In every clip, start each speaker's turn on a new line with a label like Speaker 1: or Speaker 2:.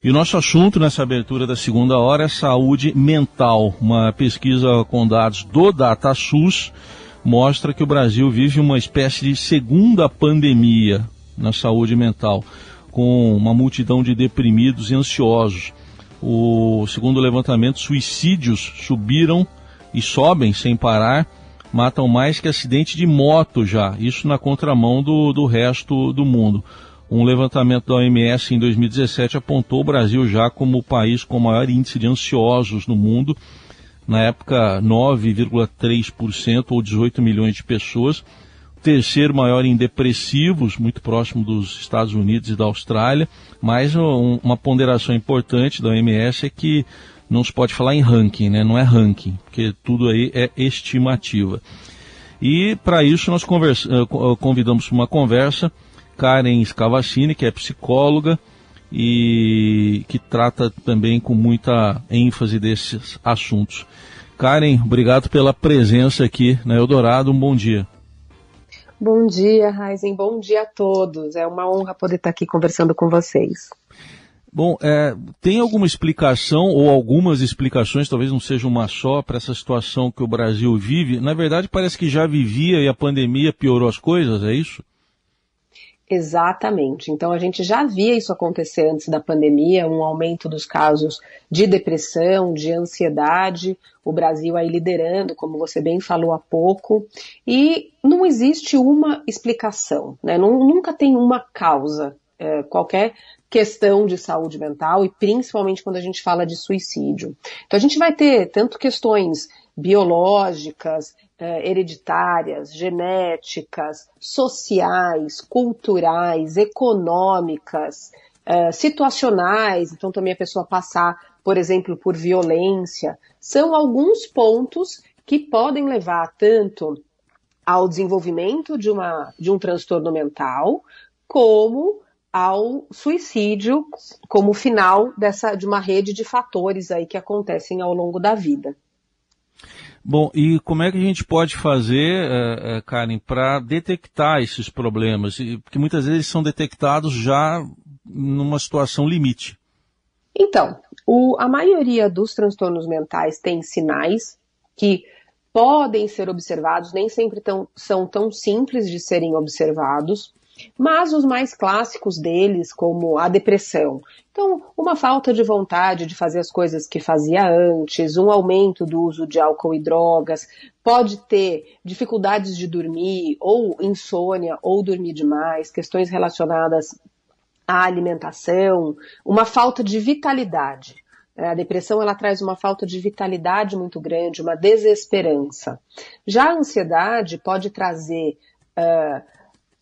Speaker 1: E o nosso assunto nessa abertura da segunda hora é saúde mental. Uma pesquisa com dados do DataSUS mostra que o Brasil vive uma espécie de segunda pandemia na saúde mental, com uma multidão de deprimidos e ansiosos. O segundo levantamento, suicídios subiram e sobem sem parar, matam mais que acidente de moto já, isso na contramão do, do resto do mundo. Um levantamento da OMS em 2017 apontou o Brasil já como o país com maior índice de ansiosos no mundo. Na época, 9,3% ou 18 milhões de pessoas. Terceiro maior em depressivos, muito próximo dos Estados Unidos e da Austrália. Mas um, uma ponderação importante da OMS é que não se pode falar em ranking, né? não é ranking, porque tudo aí é estimativa. E para isso nós eh, convidamos uma conversa Karen Scavacini, que é psicóloga e que trata também com muita ênfase desses assuntos. Karen, obrigado pela presença aqui na Eldorado. Um bom dia.
Speaker 2: Bom dia, Raizen. Bom dia a todos. É uma honra poder estar aqui conversando com vocês.
Speaker 1: Bom, é, tem alguma explicação ou algumas explicações, talvez não seja uma só, para essa situação que o Brasil vive? Na verdade, parece que já vivia e a pandemia piorou as coisas, é isso?
Speaker 2: Exatamente. Então a gente já via isso acontecer antes da pandemia, um aumento dos casos de depressão, de ansiedade, o Brasil aí liderando, como você bem falou há pouco, e não existe uma explicação, né? nunca tem uma causa. É, qualquer questão de saúde mental e principalmente quando a gente fala de suicídio. Então a gente vai ter tanto questões biológicas, hereditárias, genéticas, sociais, culturais, econômicas, eh, situacionais, então também a pessoa passar, por exemplo, por violência, são alguns pontos que podem levar tanto ao desenvolvimento de, uma, de um transtorno mental, como ao suicídio como final dessa, de uma rede de fatores aí que acontecem ao longo da vida.
Speaker 1: Bom, e como é que a gente pode fazer, uh, uh, Karen, para detectar esses problemas? Porque muitas vezes são detectados já numa situação limite.
Speaker 2: Então, o, a maioria dos transtornos mentais tem sinais que podem ser observados, nem sempre tão, são tão simples de serem observados. Mas os mais clássicos deles, como a depressão. Então, uma falta de vontade de fazer as coisas que fazia antes, um aumento do uso de álcool e drogas, pode ter dificuldades de dormir, ou insônia, ou dormir demais, questões relacionadas à alimentação, uma falta de vitalidade. A depressão ela traz uma falta de vitalidade muito grande, uma desesperança. Já a ansiedade pode trazer uh,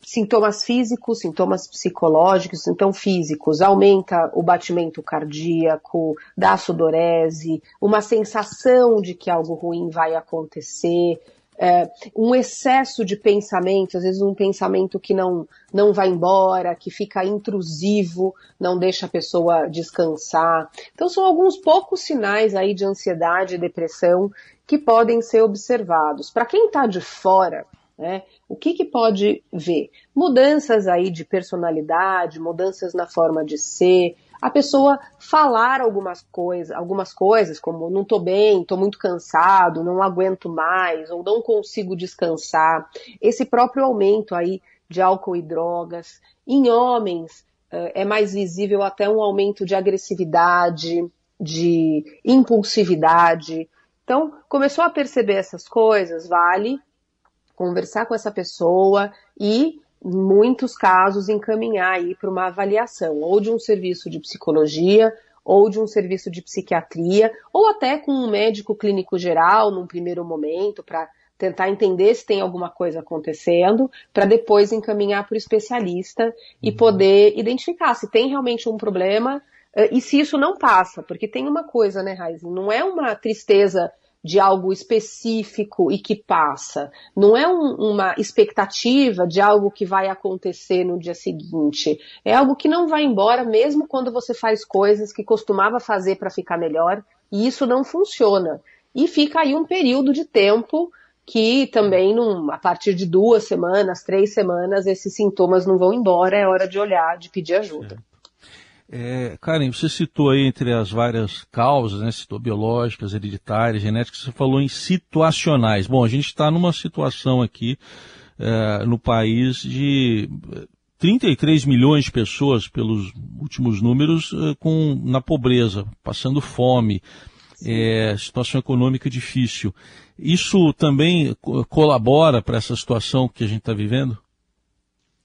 Speaker 2: sintomas físicos, sintomas psicológicos, então físicos, aumenta o batimento cardíaco, dá sudorese, uma sensação de que algo ruim vai acontecer, é, um excesso de pensamento, às vezes um pensamento que não, não vai embora, que fica intrusivo, não deixa a pessoa descansar. Então são alguns poucos sinais aí de ansiedade e depressão que podem ser observados. Para quem está de fora, né? O que, que pode ver? Mudanças aí de personalidade, mudanças na forma de ser, a pessoa falar algumas coisas, algumas coisas como não estou bem, estou muito cansado, não aguento mais, ou não consigo descansar. Esse próprio aumento aí de álcool e drogas. Em homens é mais visível até um aumento de agressividade, de impulsividade. Então, começou a perceber essas coisas, vale conversar com essa pessoa e, em muitos casos, encaminhar aí para uma avaliação, ou de um serviço de psicologia, ou de um serviço de psiquiatria, ou até com um médico clínico geral num primeiro momento, para tentar entender se tem alguma coisa acontecendo, para depois encaminhar para o especialista e uhum. poder identificar se tem realmente um problema eh, e se isso não passa, porque tem uma coisa, né, Raiz, não é uma tristeza de algo específico e que passa. Não é um, uma expectativa de algo que vai acontecer no dia seguinte. É algo que não vai embora mesmo quando você faz coisas que costumava fazer para ficar melhor e isso não funciona. E fica aí um período de tempo que também, num, a partir de duas semanas, três semanas, esses sintomas não vão embora, é hora de olhar, de pedir ajuda.
Speaker 1: É, Karen, você citou aí entre as várias causas, né, citou biológicas, hereditárias, genéticas, você falou em situacionais. Bom, a gente está numa situação aqui é, no país de 33 milhões de pessoas, pelos últimos números, é, com, na pobreza, passando fome, é, situação econômica difícil. Isso também colabora para essa situação que a gente está vivendo?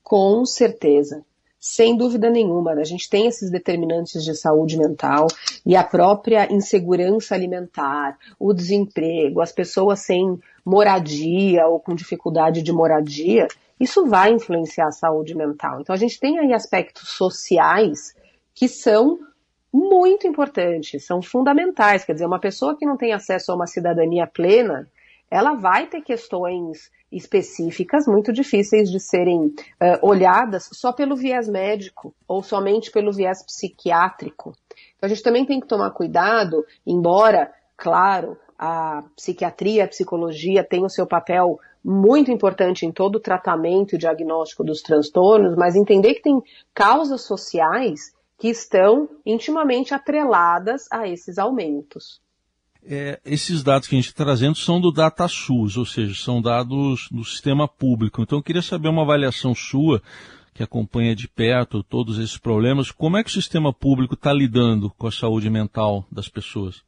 Speaker 2: Com certeza. Sem dúvida nenhuma, a gente tem esses determinantes de saúde mental e a própria insegurança alimentar, o desemprego, as pessoas sem moradia ou com dificuldade de moradia, isso vai influenciar a saúde mental. Então a gente tem aí aspectos sociais que são muito importantes, são fundamentais. Quer dizer, uma pessoa que não tem acesso a uma cidadania plena, ela vai ter questões específicas muito difíceis de serem uh, olhadas só pelo viés médico ou somente pelo viés psiquiátrico. Então a gente também tem que tomar cuidado, embora, claro, a psiquiatria, a psicologia tem o seu papel muito importante em todo o tratamento e diagnóstico dos transtornos, mas entender que tem causas sociais que estão intimamente atreladas a esses aumentos.
Speaker 1: É, esses dados que a gente está trazendo são do DataSUS, ou seja, são dados do sistema público. Então eu queria saber uma avaliação sua, que acompanha de perto todos esses problemas, como é que o sistema público está lidando com a saúde mental das pessoas?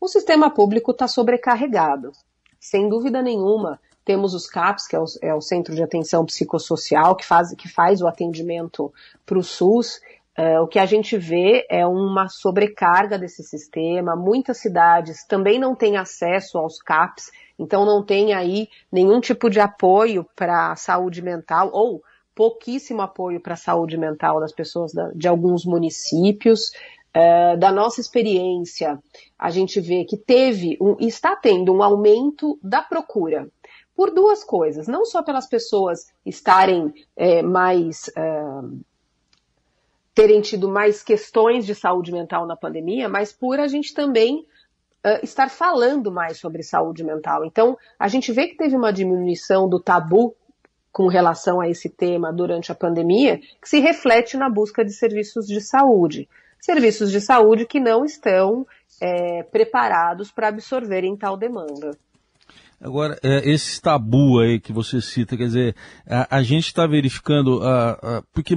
Speaker 2: O sistema público está sobrecarregado. Sem dúvida nenhuma, temos os CAPs, que é o, é o Centro de Atenção Psicossocial, que faz, que faz o atendimento para o SUS, Uh, o que a gente vê é uma sobrecarga desse sistema. Muitas cidades também não têm acesso aos CAPs, então não tem aí nenhum tipo de apoio para a saúde mental ou pouquíssimo apoio para a saúde mental das pessoas da, de alguns municípios. Uh, da nossa experiência, a gente vê que teve um, está tendo um aumento da procura por duas coisas, não só pelas pessoas estarem é, mais uh, terem tido mais questões de saúde mental na pandemia, mas por a gente também uh, estar falando mais sobre saúde mental. Então, a gente vê que teve uma diminuição do tabu com relação a esse tema durante a pandemia, que se reflete na busca de serviços de saúde. Serviços de saúde que não estão é, preparados para absorverem tal demanda.
Speaker 1: Agora, é, esse tabu aí que você cita, quer dizer, a, a gente está verificando, uh, uh, porque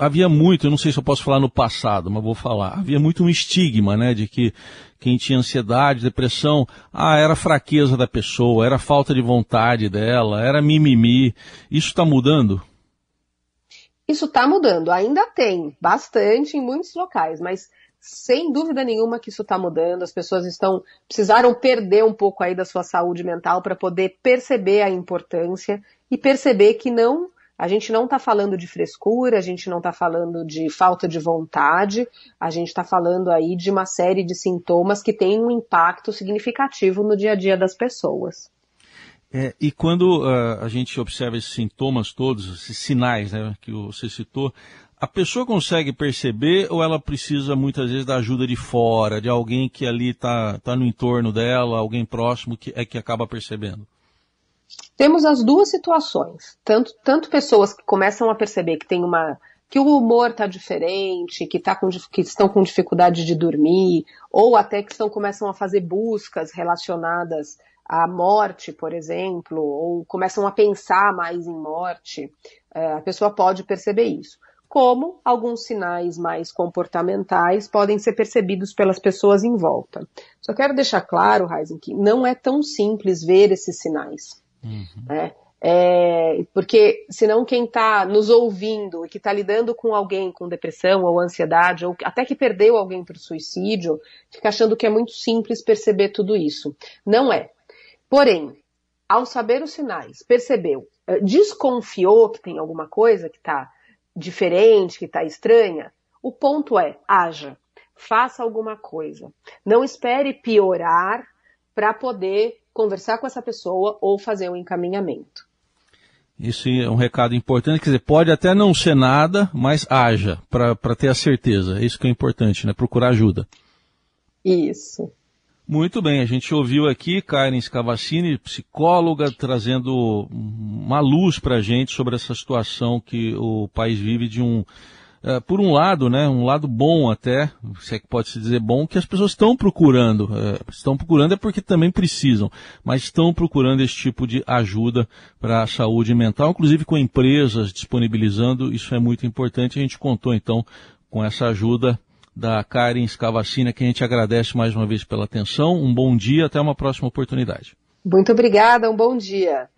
Speaker 1: havia muito, eu não sei se eu posso falar no passado, mas vou falar, havia muito um estigma, né, de que quem tinha ansiedade, depressão, ah, era fraqueza da pessoa, era falta de vontade dela, era mimimi. Isso está mudando?
Speaker 2: Isso está mudando, ainda tem, bastante em muitos locais, mas sem dúvida nenhuma que isso está mudando. As pessoas estão precisaram perder um pouco aí da sua saúde mental para poder perceber a importância e perceber que não a gente não está falando de frescura, a gente não está falando de falta de vontade, a gente está falando aí de uma série de sintomas que têm um impacto significativo no dia a dia das pessoas.
Speaker 1: É, e quando uh, a gente observa esses sintomas todos, esses sinais né, que você citou, a pessoa consegue perceber ou ela precisa muitas vezes da ajuda de fora, de alguém que ali está tá no entorno dela, alguém próximo que é que acaba percebendo?
Speaker 2: Temos as duas situações, tanto, tanto pessoas que começam a perceber que tem uma que o humor está diferente, que, tá com, que estão com dificuldade de dormir, ou até que estão, começam a fazer buscas relacionadas à morte, por exemplo, ou começam a pensar mais em morte, é, a pessoa pode perceber isso. Como alguns sinais mais comportamentais podem ser percebidos pelas pessoas em volta. Só quero deixar claro, Heisen, que não é tão simples ver esses sinais. Uhum. Né? É, porque senão quem está nos ouvindo e que está lidando com alguém com depressão ou ansiedade, ou até que perdeu alguém para o suicídio, fica achando que é muito simples perceber tudo isso. Não é. Porém, ao saber os sinais, percebeu, é, desconfiou que tem alguma coisa que está diferente, que está estranha, o ponto é, haja, faça alguma coisa. Não espere piorar para poder conversar com essa pessoa ou fazer um encaminhamento.
Speaker 1: Isso é um recado importante, quer dizer, pode até não ser nada, mas haja, para ter a certeza. É isso que é importante, né? Procurar ajuda.
Speaker 2: Isso.
Speaker 1: Muito bem, a gente ouviu aqui Karen Scavacini, psicóloga, trazendo uma luz para a gente sobre essa situação que o país vive de um uh, por um lado, né, um lado bom até, se é que pode se dizer bom, que as pessoas estão procurando. Uh, estão procurando é porque também precisam, mas estão procurando esse tipo de ajuda para a saúde mental, inclusive com empresas disponibilizando. Isso é muito importante. A gente contou então com essa ajuda da Karen Scavacina, que a gente agradece mais uma vez pela atenção. Um bom dia, até uma próxima oportunidade.
Speaker 2: Muito obrigada, um bom dia.